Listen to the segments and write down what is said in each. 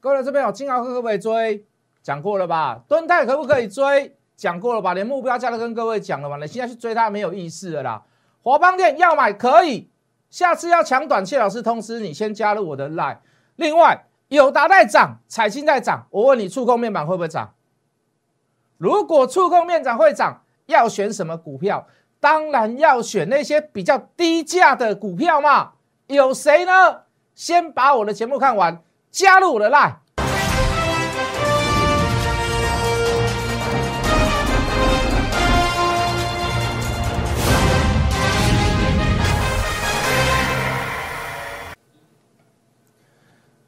各位这边有金豪科可不可以追？讲过了吧？敦泰可不可以追？讲过了吧？连目标价都跟各位讲了嘛？你现在去追它没有意思了啦。华邦店要买可以，下次要抢短，谢老师通知你先加入我的 line。另外，友达在涨，彩金在涨，我问你，触控面板会不会涨？如果触控面板会涨，要选什么股票？当然要选那些比较低价的股票嘛。有谁呢？先把我的节目看完，加入我的 line。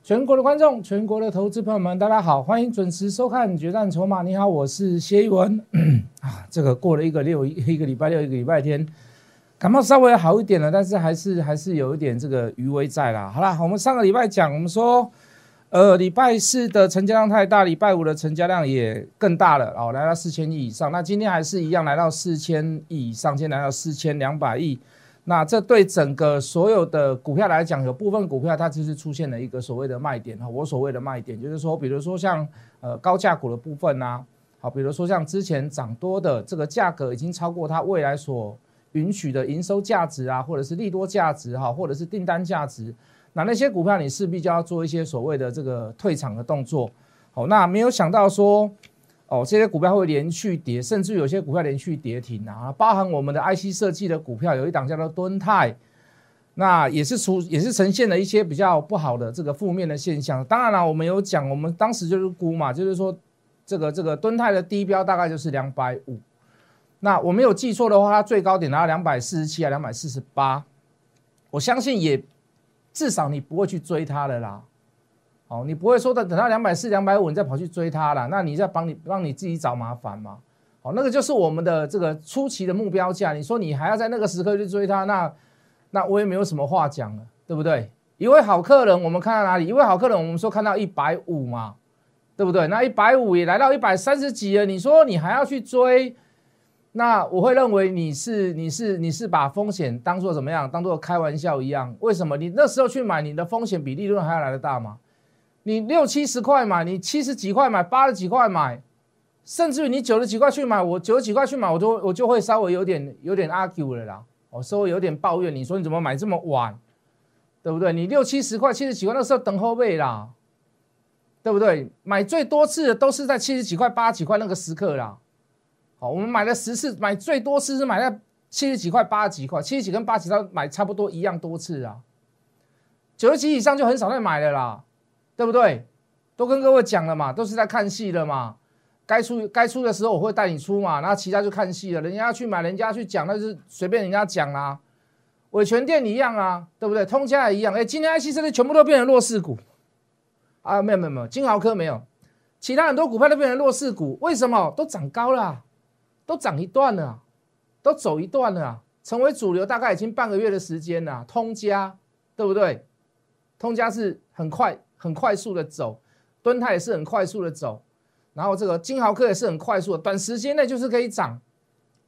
全国的观众，全国的投资朋友们，大家好，欢迎准时收看《决战筹码》。你好，我是谢一文。啊，这个过了一个六一个礼拜六，一个礼拜天，感冒稍微好一点了，但是还是还是有一点这个余威在啦。好啦，我们上个礼拜讲，我们说，呃，礼拜四的成交量太大，礼拜五的成交量也更大了，哦，来到四千亿以上。那今天还是一样，来到四千亿以上，今天来到四千两百亿。那这对整个所有的股票来讲，有部分股票它其实出现了一个所谓的卖点哈。我所谓的卖点就是说，比如说像呃高价股的部分呐，好，比如说像之前涨多的这个价格已经超过它未来所允许的营收价值啊，或者是利多价值哈，或者是订单价值，那那些股票你势必就要做一些所谓的这个退场的动作。好，那没有想到说。哦，这些股票会连续跌，甚至有些股票连续跌停啊！包含我们的 IC 设计的股票，有一档叫做敦泰，那也是出也是呈现了一些比较不好的这个负面的现象。当然了，我们有讲，我们当时就是估嘛，就是说这个这个敦泰的低标大概就是两百五。那我没有记错的话，它最高点达到两百四十七啊，两百四十八。我相信也至少你不会去追它了啦。哦，你不会说的，等到两百四、两百五，你再跑去追它了，那你再帮你让你自己找麻烦吗？哦，那个就是我们的这个初期的目标价。你说你还要在那个时刻去追它，那那我也没有什么话讲了，对不对？一位好客人，我们看到哪里？一位好客人，我们说看到一百五嘛，对不对？那一百五也来到一百三十几了，你说你还要去追？那我会认为你是你是你是把风险当做怎么样？当做开玩笑一样？为什么？你那时候去买，你的风险比利润还要来的大吗？你六七十块买，你七十几块买，八十几块买，甚至于你九十几块去买，我九十几块去买，我就我就会稍微有点有点 argue 了啦，我稍微有点抱怨。你说你怎么买这么晚，对不对？你六七十块、七十几块那时候等后背啦，对不对？买最多次的都是在七十几块、八十几块那个时刻啦。好，我们买了十次，买最多次是买在七十几块、八十几块，七十几跟八十几块买差不多一样多次啊。九十几以上就很少再买了啦。对不对？都跟各位讲了嘛，都是在看戏的嘛。该出该出的时候我会带你出嘛，然后其他就看戏了。人家要去买，人家去讲，那是随便人家讲啦。伟全店一样啊，对不对？通家也一样。哎，今天 IC 设计全部都变成弱势股啊？没有没有没有，金豪科没有，其他很多股票都变成弱势股。为什么？都涨高了，都涨一段了，都走一段了，成为主流大概已经半个月的时间了。通家对不对？通家是很快。很快速的走，敦泰也是很快速的走，然后这个金豪科也是很快速的，短时间内就是可以涨，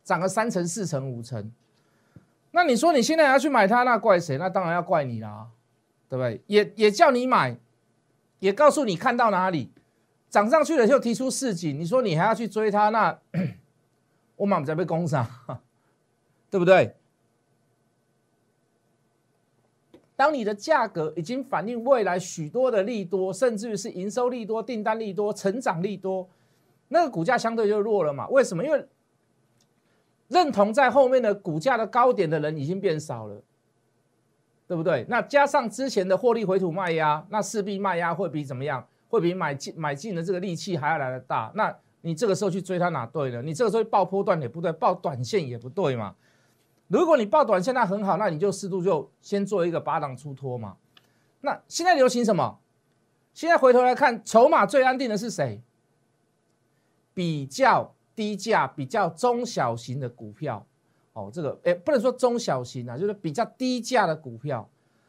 涨个三成、四成、五成。那你说你现在要去买它，那怪谁？那当然要怪你啦，对不对？也也叫你买，也告诉你看到哪里涨上去了就提出市井，你说你还要去追它，那我满在被攻上，对不对？当你的价格已经反映未来许多的利多，甚至于是营收利多、订单利多、成长利多，那个股价相对就弱了嘛？为什么？因为认同在后面的股价的高点的人已经变少了，对不对？那加上之前的获利回吐卖压，那势必卖压会比怎么样？会比买进买进的这个力气还要来的大。那你这个时候去追它哪对呢？你这个时候爆波段也不对，爆短线也不对嘛。如果你报短线那很好，那你就适度就先做一个八档出脱嘛。那现在流行什么？现在回头来看，筹码最安定的是谁？比较低价、比较中小型的股票。哦，这个哎，不能说中小型啊，就是比较低价的股票。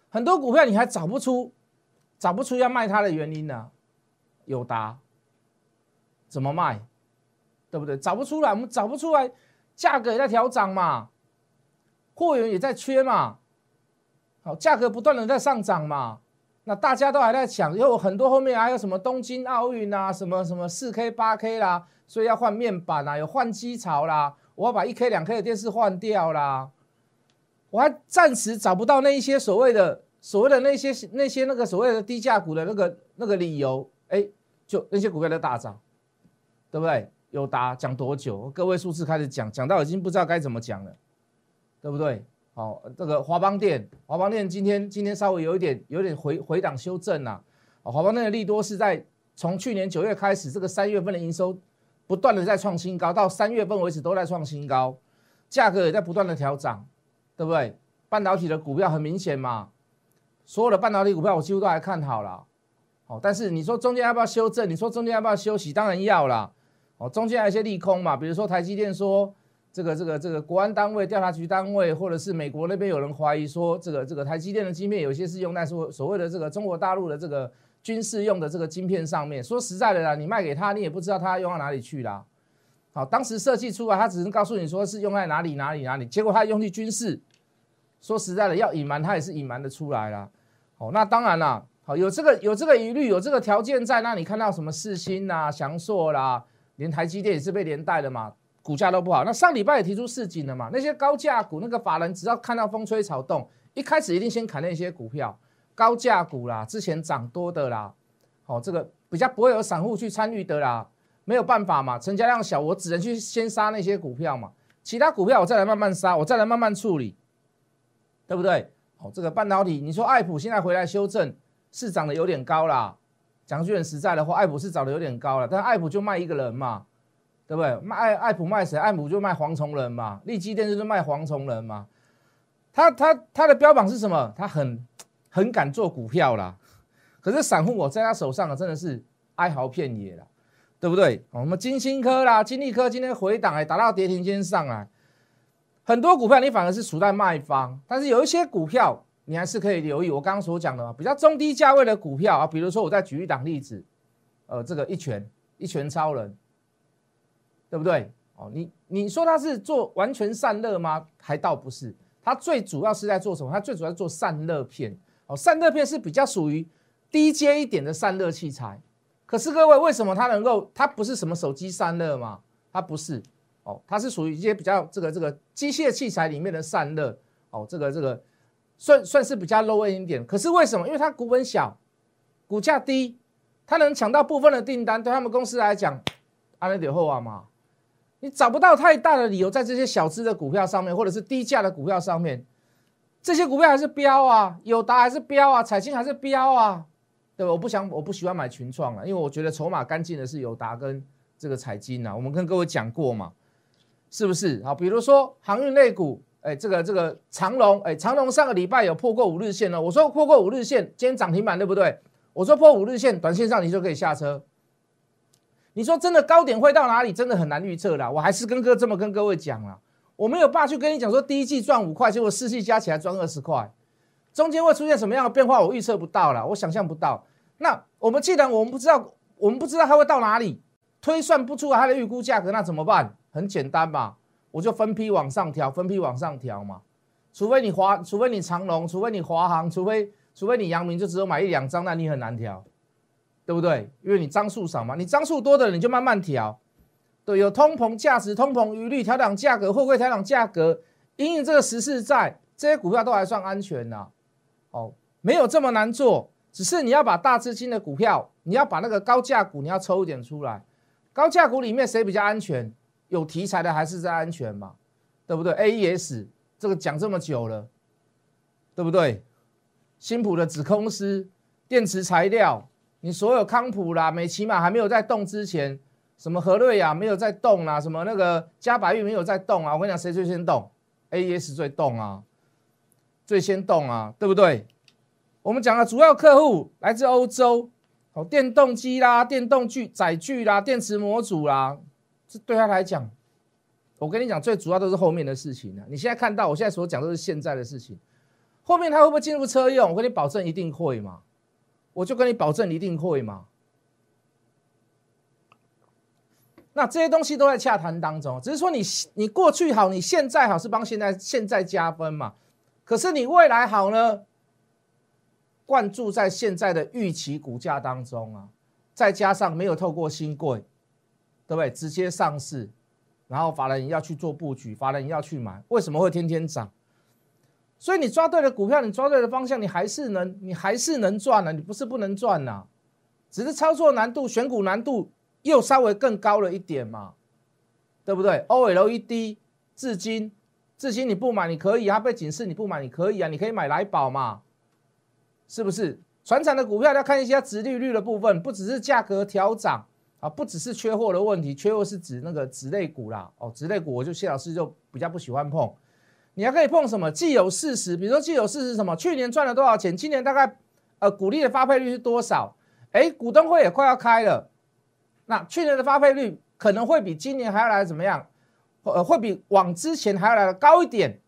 很多股票你还找不出，找不出要卖它的原因呢。有答？怎么卖？对不对？找不出来，我们找不出来，价格也在调涨嘛。货源也在缺嘛，好，价格不断的在上涨嘛，那大家都还在抢，因为很多后面还有什么东京奥运啊，什么什么四 K 八 K 啦，所以要换面板啦，有换机槽啦，我要把一 K 两 K 的电视换掉啦。我还暂时找不到那一些所谓的所谓的那些那些那个所谓的低价股的那个那个理由，哎，就那些股票在大涨，对不对？有答讲多久？各位数字开始讲，讲到已经不知道该怎么讲了，对不对？好，这个华邦电，华邦电今天今天稍微有一点有点回回档修正呐。华邦电的利多是在从去年九月开始，这个三月份的营收不断的在创新高，到三月份为止都在创新高，价格也在不断的调涨，对不对？半导体的股票很明显嘛，所有的半导体股票我几乎都还看好了。好，但是你说中间要不要修正？你说中间要不要休息？当然要啦。哦，中间还有一些利空嘛，比如说台积电说。这个这个这个国安单位、调查局单位，或者是美国那边有人怀疑说，这个这个台积电的晶片有些是用在所所谓的这个中国大陆的这个军事用的这个晶片上面。说实在的啦，你卖给他，你也不知道他用到哪里去啦。好，当时设计出来，他只能告诉你说是用在哪里哪里哪里，结果他用去军事。说实在的，要隐瞒他也是隐瞒的出来啦。好，那当然啦，好有这个有这个疑虑，有这个条件在，那你看到什么四星啦、翔硕啦，连台积电也是被连带的嘛。股价都不好，那上礼拜也提出市井了嘛？那些高价股，那个法人只要看到风吹草动，一开始一定先砍那些股票，高价股啦，之前涨多的啦，哦，这个比较不会有散户去参与的啦，没有办法嘛，成交量小，我只能去先杀那些股票嘛，其他股票我再来慢慢杀，我再来慢慢处理，对不对？哦，这个半导体，你说爱普现在回来修正，是涨得有点高啦，讲句很实在的话，爱普是涨得有点高了，但爱普就卖一个人嘛。对不对？卖爱爱普卖谁？爱普就卖蝗虫人嘛，利基电视就卖蝗虫人嘛。他他他的标榜是什么？他很很敢做股票啦。可是散户我在他手上啊真的是哀嚎遍野了，对不对？我们金星科啦、金利科今天回档哎，打到跌停间上来，很多股票你反而是处在卖方，但是有一些股票你还是可以留意。我刚刚所讲的比较中低价位的股票啊，比如说我再举一档例子，呃，这个一拳一拳超人。对不对？哦，你你说他是做完全散热吗？还倒不是，他最主要是在做什么？他最主要做散热片。哦，散热片是比较属于低阶一点的散热器材。可是各位，为什么它能够？它不是什么手机散热吗？它不是。哦，它是属于一些比较这个这个机械器材里面的散热。哦，这个这个算算是比较 low 一点。可是为什么？因为它股本小，股价低，它能抢到部分的订单，对他们公司来讲，安了点后啊嘛。你找不到太大的理由在这些小资的股票上面，或者是低价的股票上面，这些股票还是标啊，友达还是标啊，彩金还是标啊，对吧？我不想，我不喜欢买群创啊，因为我觉得筹码干净的是友达跟这个彩金啊。我们跟各位讲过嘛，是不是？好，比如说航运类股，哎，这个这个长龙，哎，长龙上个礼拜有破过五日线了，我说破过五日线，今天涨停板对不对？我说破五日线，短线上你就可以下车。你说真的高点会到哪里？真的很难预测啦。我还是跟哥这么跟各位讲了，我没有办法去跟你讲说第一季赚五块，结果四季加起来赚二十块，中间会出现什么样的变化，我预测不到了，我想象不到。那我们既然我们不知道，我们不知道它会到哪里，推算不出它的预估价格，那怎么办？很简单嘛，我就分批往上调，分批往上调嘛。除非你华，除非你长隆，除非你华航，除非除非你阳明，就只有买一两张，那你很难调。对不对？因为你张数少嘛，你张数多的你就慢慢调。对，有通膨价值、通膨余率调整价格，会不会调整价格？因为这个时事在这些股票都还算安全呐。哦，没有这么难做，只是你要把大资金的股票，你要把那个高价股你要抽一点出来。高价股里面谁比较安全？有题材的还是在安全嘛？对不对？A E S 这个讲这么久了，对不对？新普的子公司电池材料。你所有康普啦、美骑马还没有在动之前，什么和瑞亚没有在动啦，什么那个嘉百玉没有在动啊？我跟你讲，谁最先动？A E S 最动啊，最先动啊，对不对？我们讲的主要客户来自欧洲，哦，电动机啦、电动具载具啦、电池模组啦，这对他来讲，我跟你讲，最主要都是后面的事情啊。你现在看到我现在所讲都是现在的事情，后面他会不会进入车用？我跟你保证，一定会嘛。我就跟你保证，一定会嘛。那这些东西都在洽谈当中，只是说你你过去好，你现在好是帮现在现在加分嘛。可是你未来好呢？灌注在现在的预期股价当中啊，再加上没有透过新贵，对不对？直接上市，然后法人要去做布局，法人要去买，为什么会天天涨？所以你抓对了股票，你抓对了方向，你还是能，你还是能赚的，你不是不能赚呐，只是操作难度、选股难度又稍微更高了一点嘛，对不对？OLED 至今，至今你不买你可以啊，被警示你不买你可以啊，你可以买来宝嘛，是不是？船产的股票要看一些值利率的部分，不只是价格调涨啊，不只是缺货的问题，缺货是指那个纸类股啦，哦，纸类股我就谢老师就比较不喜欢碰。你还可以碰什么既有事实？比如说既有事实什么？去年赚了多少钱？今年大概呃股利的发配率是多少？哎，股东会也快要开了，那去年的发配率可能会比今年还要来怎么样？呃，会比往之前还要来的高一点。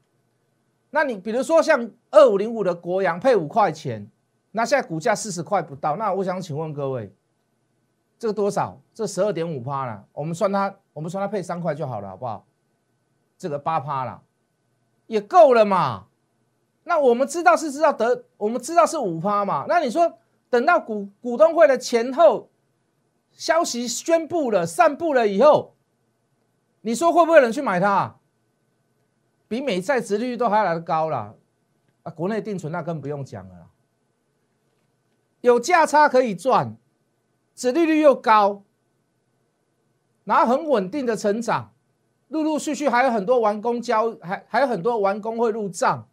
那你比如说像二五零五的国阳配五块钱，那现在股价四十块不到，那我想请问各位，这个多少？这十二点五趴了，我们算它，我们算它配三块就好了，好不好？这个八趴了。也够了嘛？那我们知道是知道得，我们知道是五趴嘛？那你说等到股股东会的前后消息宣布了、散布了以后，你说会不会有人去买它？比美债殖利率都还来的高了啊！国内定存那更不用讲了，有价差可以赚，殖利率又高，然后很稳定的成长。陆陆续续还有很多完工交，还还有很多完工会入账，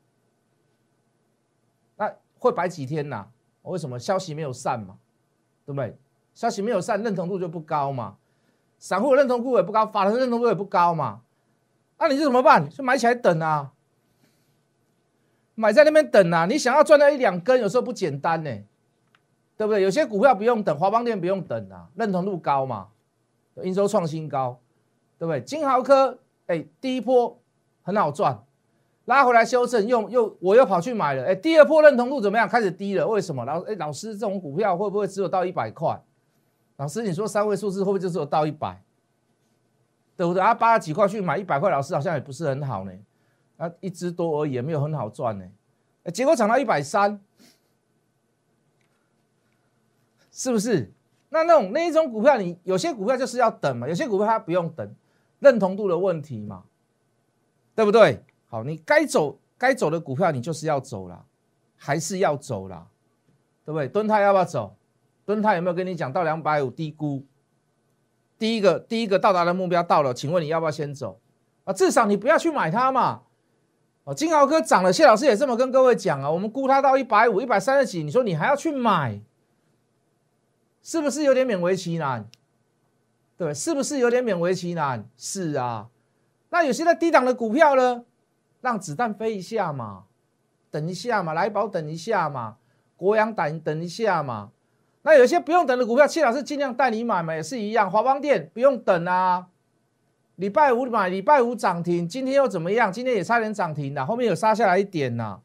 那会摆几天呐？为什么消息没有散嘛？对不对？消息没有散，认同度就不高嘛。散户认同度也不高，法人认同度也不高嘛。那你就怎么办？就买起来等啊，买在那边等啊。你想要赚到一两根，有时候不简单呢，对不对？有些股票不用等，华邦店不用等啊，认同度高嘛，营收创新高。对不对？金豪科，哎，第一波很好赚，拉回来修正，又又我又跑去买了，哎，第二波认同度怎么样？开始低了，为什么？老哎，老师，这种股票会不会只有到一百块？老师，你说三位数字会不会就只有到一百？对不对？啊，八十几块去买一百块，老师好像也不是很好呢，啊，一只多而已，也没有很好赚呢，哎，结果涨到一百三，是不是？那那种那一种股票，你有些股票就是要等嘛，有些股票它不用等。认同度的问题嘛，对不对？好，你该走该走的股票，你就是要走了，还是要走了，对不对？敦泰要不要走？敦泰有没有跟你讲到两百五低估？第一个第一个到达的目标到了，请问你要不要先走？啊，至少你不要去买它嘛。哦，金豪科涨了，谢老师也这么跟各位讲啊，我们估它到一百五、一百三十几，你说你还要去买，是不是有点勉为其难？对，是不是有点勉为其难？是啊，那有些在低档的股票呢，让子弹飞一下嘛，等一下嘛，来宝等一下嘛，国阳等等一下嘛。那有些不用等的股票，谢老师尽量带你买嘛，也是一样。华邦店不用等啊，礼拜五买，礼拜五涨停，今天又怎么样？今天也差点涨停了，后面有杀下来一点呐。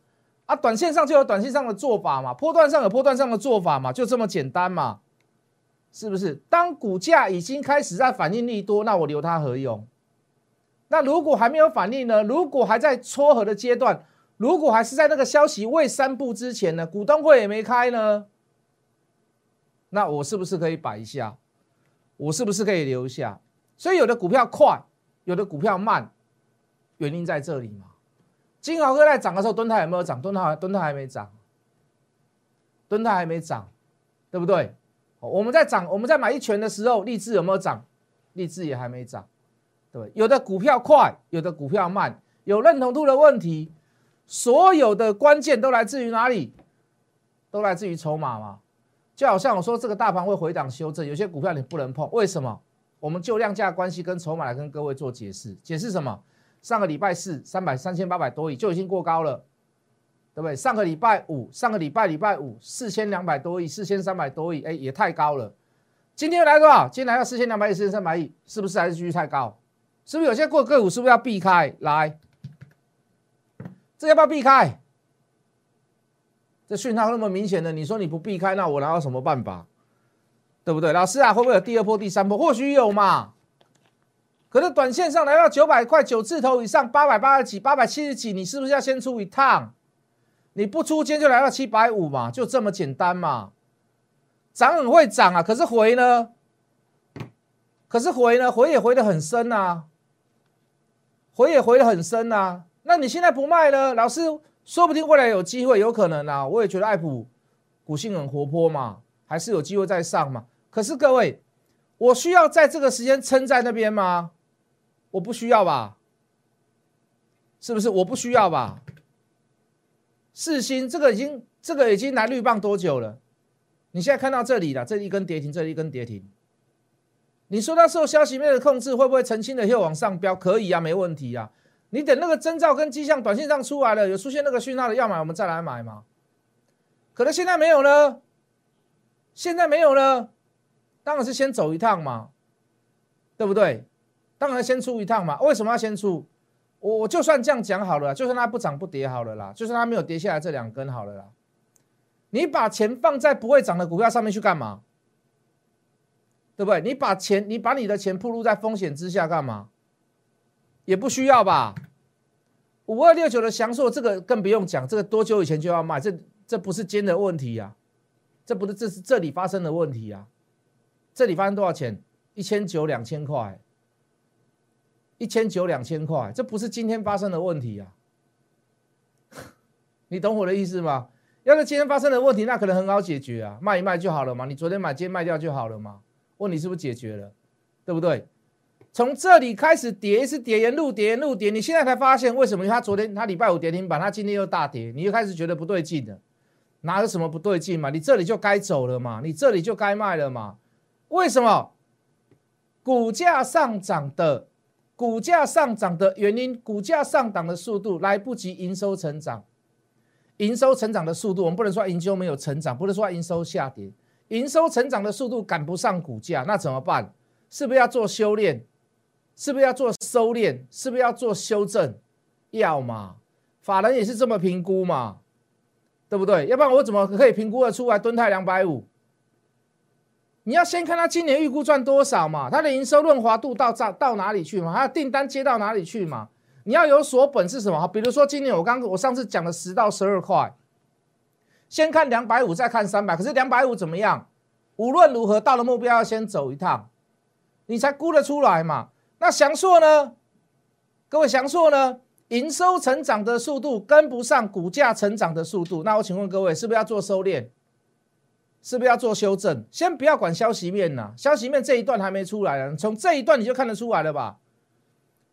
啊，短线上就有短线上的做法嘛，波段上有波段上的做法嘛，就这么简单嘛。是不是？当股价已经开始在反应力多，那我留它何用？那如果还没有反应呢？如果还在撮合的阶段，如果还是在那个消息未散布之前呢？股东会也没开呢？那我是不是可以摆一下？我是不是可以留下？所以有的股票快，有的股票慢，原因在这里嘛。金豪科在涨的时候，敦泰有没有涨？敦泰敦泰还没涨，敦泰还没涨，对不对？我们在涨，我们在买一拳的时候，励志有没有涨？励志也还没涨，对有的股票快，有的股票慢，有认同度的问题。所有的关键都来自于哪里？都来自于筹码嘛。就好像我说这个大盘会回档修正，有些股票你不能碰，为什么？我们就量价关系跟筹码来跟各位做解释。解释什么？上个礼拜四三百三千八百多亿就已经过高了。对不对？上个礼拜五，上个礼拜礼拜五四千两百多亿，四千三百多亿，哎，也太高了。今天来多少？今天来到四千两百亿，四千三百亿，是不是还是继续太高？是不是有些过个股是不是要避开？来，这要不要避开？这讯号那么明显的，你说你不避开，那我哪有什么办法？对不对？老师啊，会不会有第二波、第三波？或许有嘛。可是短线上来到九百块九字头以上，八百八十几、八百七十几，你是不是要先出一趟？你不出今天就来到七百五嘛，就这么简单嘛。涨很会涨啊，可是回呢？可是回呢？回也回得很深啊，回也回得很深啊。那你现在不卖呢？老师，说不定未来有机会，有可能啊。我也觉得爱普股性很活泼嘛，还是有机会再上嘛。可是各位，我需要在这个时间撑在那边吗？我不需要吧？是不是？我不需要吧？四星这个已经这个已经来绿棒多久了？你现在看到这里了，这一根跌停，这一根跌停。你说它受消息面的控制，会不会澄清的又往上飙？可以啊，没问题啊。你等那个征兆跟迹象短信上出来了，有出现那个讯号的要买，我们再来买嘛。可能现在没有了，现在没有了，当然是先走一趟嘛，对不对？当然先出一趟嘛。为什么要先出？我我就算这样讲好了，就算它不涨不跌好了啦，就算它没有跌下来这两根好了啦。你把钱放在不会涨的股票上面去干嘛？对不对？你把钱，你把你的钱铺露在风险之下干嘛？也不需要吧。五二六九的祥硕，这个更不用讲，这个多久以前就要卖？这这不是尖的问题呀，这不是这是这里发生的问题呀。这里发生多少钱？一千九两千块，一千九两千块，这不是今天发生的问题啊。你懂我的意思吗？要是今天发生的问题，那可能很好解决啊，卖一卖就好了嘛。你昨天买，今天卖掉就好了嘛。问题是不是解决了？对不对？从这里开始跌是跌，沿路跌，沿路跌。你现在才发现为什么？他昨天他礼拜五跌停板，他今天又大跌，你又开始觉得不对劲了。哪有什么不对劲嘛？你这里就该走了嘛，你这里就该卖了嘛。为什么？股价上涨的，股价上涨的原因，股价上涨的速度来不及营收成长，营收成长的速度，我们不能说营收没有成长，不能说营收下跌。营收成长的速度赶不上股价，那怎么办？是不是要做修炼？是不是要做收敛？是不是要做修正？要嘛，法人也是这么评估嘛，对不对？要不然我怎么可以评估的出来？吨泰两百五，你要先看他今年预估赚多少嘛，他的营收润滑度到到到哪里去嘛，他的订单接到哪里去嘛？你要有所本是什么？比如说今年我刚我上次讲的十到十二块。先看两百五，再看三百。可是两百五怎么样？无论如何，到了目标要先走一趟，你才估得出来嘛。那祥硕呢？各位，祥硕呢？营收成长的速度跟不上股价成长的速度。那我请问各位，是不是要做收敛？是不是要做修正？先不要管消息面呐，消息面这一段还没出来呢。从这一段你就看得出来了吧？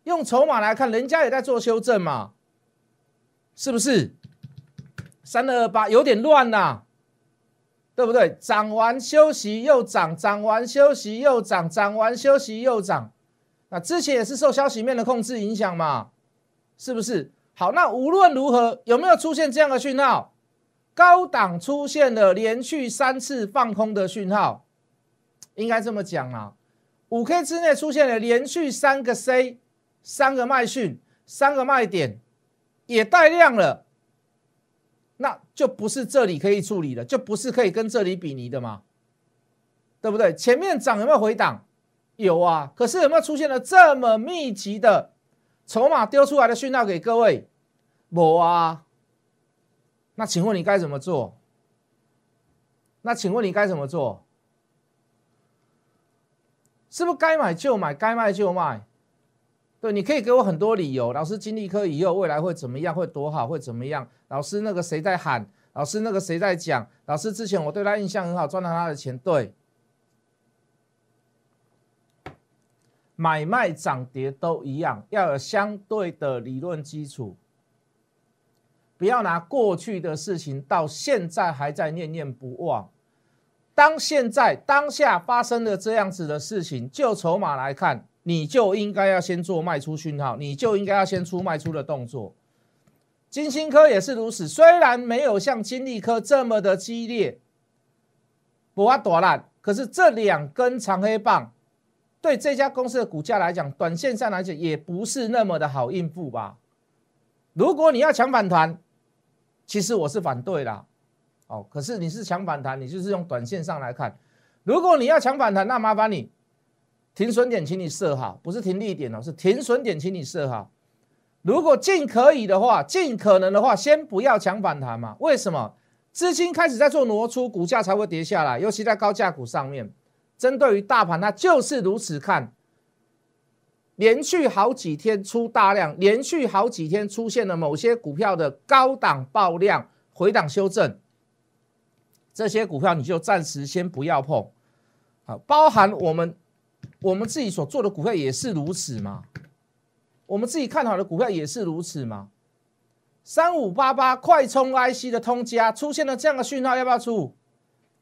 用筹码来看，人家也在做修正嘛，是不是？三二二八有点乱呐，对不对？涨完休息又涨，涨完休息又涨，涨完休息又涨。那之前也是受消息面的控制影响嘛，是不是？好，那无论如何有没有出现这样的讯号？高档出现了连续三次放空的讯号，应该这么讲啊。五 K 之内出现了连续三个 C，三个卖讯，三个卖点，也带量了。那就不是这里可以处理的，就不是可以跟这里比拟的嘛，对不对？前面涨有没有回档？有啊，可是有没有出现了这么密集的筹码丢出来的讯号给各位？没啊。那请问你该怎么做？那请问你该怎么做？是不是该买就买，该卖就卖？对，你可以给我很多理由。老师，金立科以后未来会怎么样？会多好？会怎么样？老师，那个谁在喊？老师，那个谁在讲？老师，之前我对他印象很好，赚到他的钱。对，买卖涨跌都一样，要有相对的理论基础，不要拿过去的事情到现在还在念念不忘。当现在当下发生了这样子的事情，就筹码来看。你就应该要先做卖出讯号，你就应该要先出卖出的动作。金星科也是如此，虽然没有像金利科这么的激烈，不啊多烂，可是这两根长黑棒对这家公司的股价来讲，短线上来讲也不是那么的好应付吧。如果你要抢反弹，其实我是反对啦。哦，可是你是抢反弹，你就是用短线上来看。如果你要抢反弹，那麻烦你。停损点，请你设好，不是停利点哦，是停损点，请你设好。如果尽可以的话，尽可能的话，先不要抢反弹嘛？为什么？资金开始在做挪出，股价才会跌下来，尤其在高价股上面。针对于大盘，它就是如此看。连续好几天出大量，连续好几天出现了某些股票的高档爆量回档修正，这些股票你就暂时先不要碰。好，包含我们我们自己所做的股票也是如此嘛？我们自己看好的股票也是如此嘛？三五八八快充 IC 的通家出现了这样的讯号，要不要出？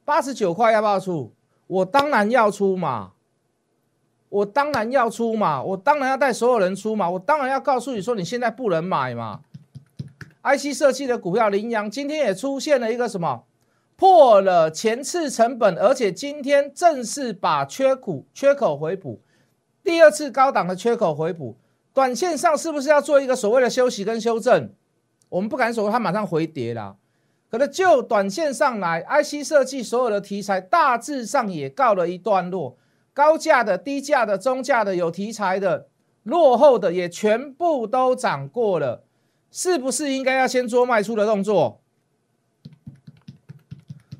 八十九块要不要出？我当然要出嘛！我当然要出嘛！我当然要带所有人出嘛！我当然要告诉你说，你现在不能买嘛！IC 设计的股票羚羊今天也出现了一个什么？破了前次成本，而且今天正式把缺口缺口回补，第二次高档的缺口回补。短线上是不是要做一个所谓的休息跟修正？我们不敢说它马上回跌了，可能就短线上来，IC 设计所有的题材大致上也告了一段落，高价的、低价的、中价的、有题材的、落后的也全部都涨过了，是不是应该要先做卖出的动作？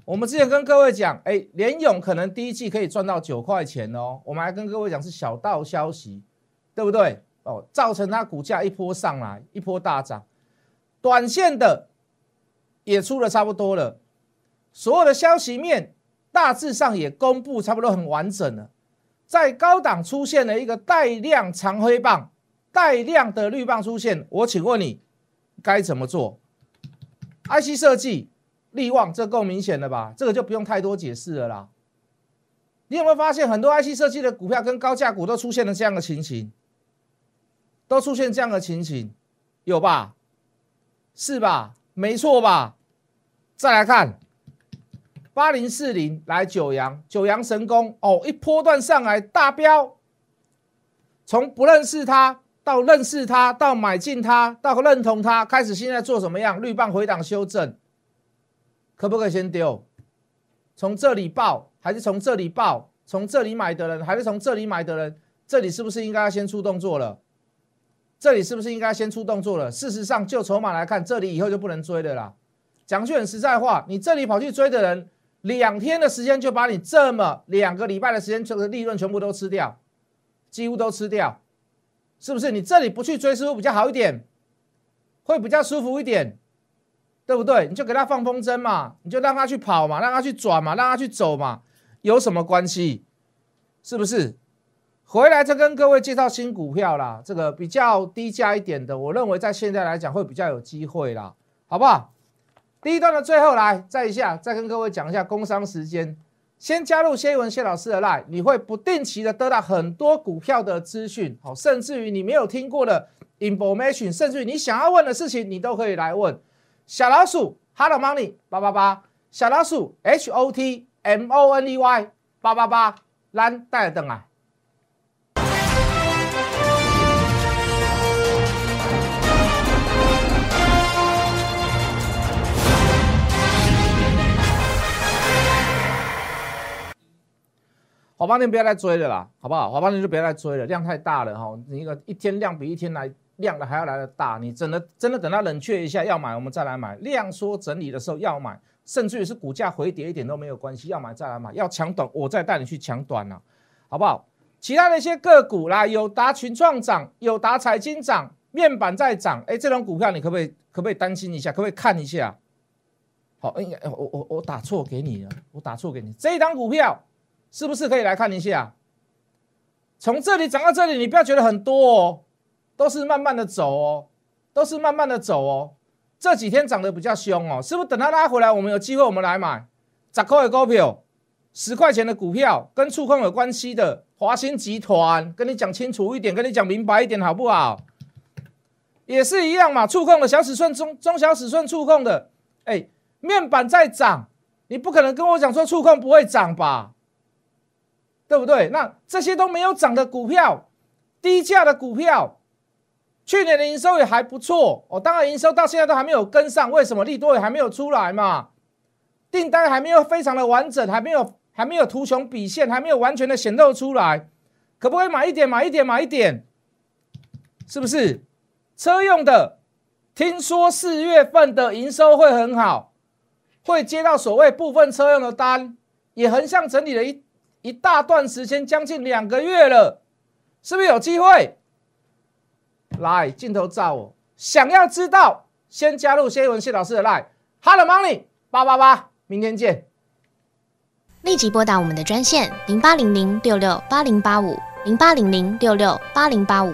我们之前跟各位讲，哎，联勇可能第一季可以赚到九块钱哦，我们还跟各位讲是小道消息，对不对？哦，造成它股价一波上来，一波大涨，短线的也出的差不多了，所有的消息面大致上也公布差不多很完整了，在高档出现了一个带量长黑棒，带量的绿棒出现，我请问你该怎么做？IC 设计利旺这够明显了吧？这个就不用太多解释了啦。你有没有发现很多 IC 设计的股票跟高价股都出现了这样的情形？都出现这样的情形，有吧？是吧？没错吧？再来看八零四零来九阳九阳神功哦，一波段上来大标，从不认识他到认识他，到买进他，到认同他，开始现在做什么样？绿棒回档修正，可不可以先丢？从这里报还是从这里报？从这里买的人还是从这里买的人？这里是不是应该先出动作了？这里是不是应该先出动作了？事实上，就筹码来看，这里以后就不能追的啦。讲句很实在话，你这里跑去追的人，两天的时间就把你这么两个礼拜的时间，这个利润全部都吃掉，几乎都吃掉，是不是？你这里不去追，是不是比较好一点？会比较舒服一点，对不对？你就给他放风筝嘛，你就让他去跑嘛，让他去转嘛，让他去走嘛，有什么关系？是不是？回来再跟各位介绍新股票啦，这个比较低价一点的，我认为在现在来讲会比较有机会啦，好不好？第一段的最后来再一下，再跟各位讲一下工商时间。先加入谢文谢老师的 line，你会不定期的得到很多股票的资讯，好，甚至于你没有听过的 information，甚至于你想要问的事情，你都可以来问。小老鼠 Hello Money 八八八，小老鼠 H O T M O N E Y 八八八，蓝带灯啊！华邦店不要再追了啦，好不好？华邦店就不要再追了，量太大了哈。你一个一天量比一天来量的还要来的大，你真的真的等它冷却一下要买，我们再来买。量缩整理的时候要买，甚至于是股价回跌一点都没有关系，要买再来买。要抢短，我再带你去抢短了，好不好？其他的一些个股啦，有达群创涨，有达财经涨，面板在涨，哎，这种股票你可不可以可不可以担心一下？可不可以看一下？好，应该我我我打错给你了，我打错给你这一张股票。是不是可以来看一下？从这里涨到这里，你不要觉得很多哦，都是慢慢的走哦，都是慢慢的走哦。这几天涨得比较凶哦，是不是等它拉回来，我们有机会我们来买？十块的股票，十块钱的股票，跟触控有关系的华兴集团，跟你讲清楚一点，跟你讲明白一点，好不好？也是一样嘛，触控的小尺寸、中中小尺寸触控的，哎，面板在涨，你不可能跟我讲说触控不会涨吧？对不对？那这些都没有涨的股票，低价的股票，去年的营收也还不错哦。当然，营收到现在都还没有跟上，为什么利多也还没有出来嘛？订单还没有非常的完整，还没有还没有图穷匕现，还没有完全的显露出来。可不可以买一点？买一点？买一点？是不是？车用的，听说四月份的营收会很好，会接到所谓部分车用的单，也横向整理了一一大段时间，将近两个月了，是不是有机会？来，镜头照我，想要知道，先加入谢文谢老师的 line，Hello Money 八八八，明天见。立即拨打我们的专线零八零零六六八零八五零八零零六六八零八五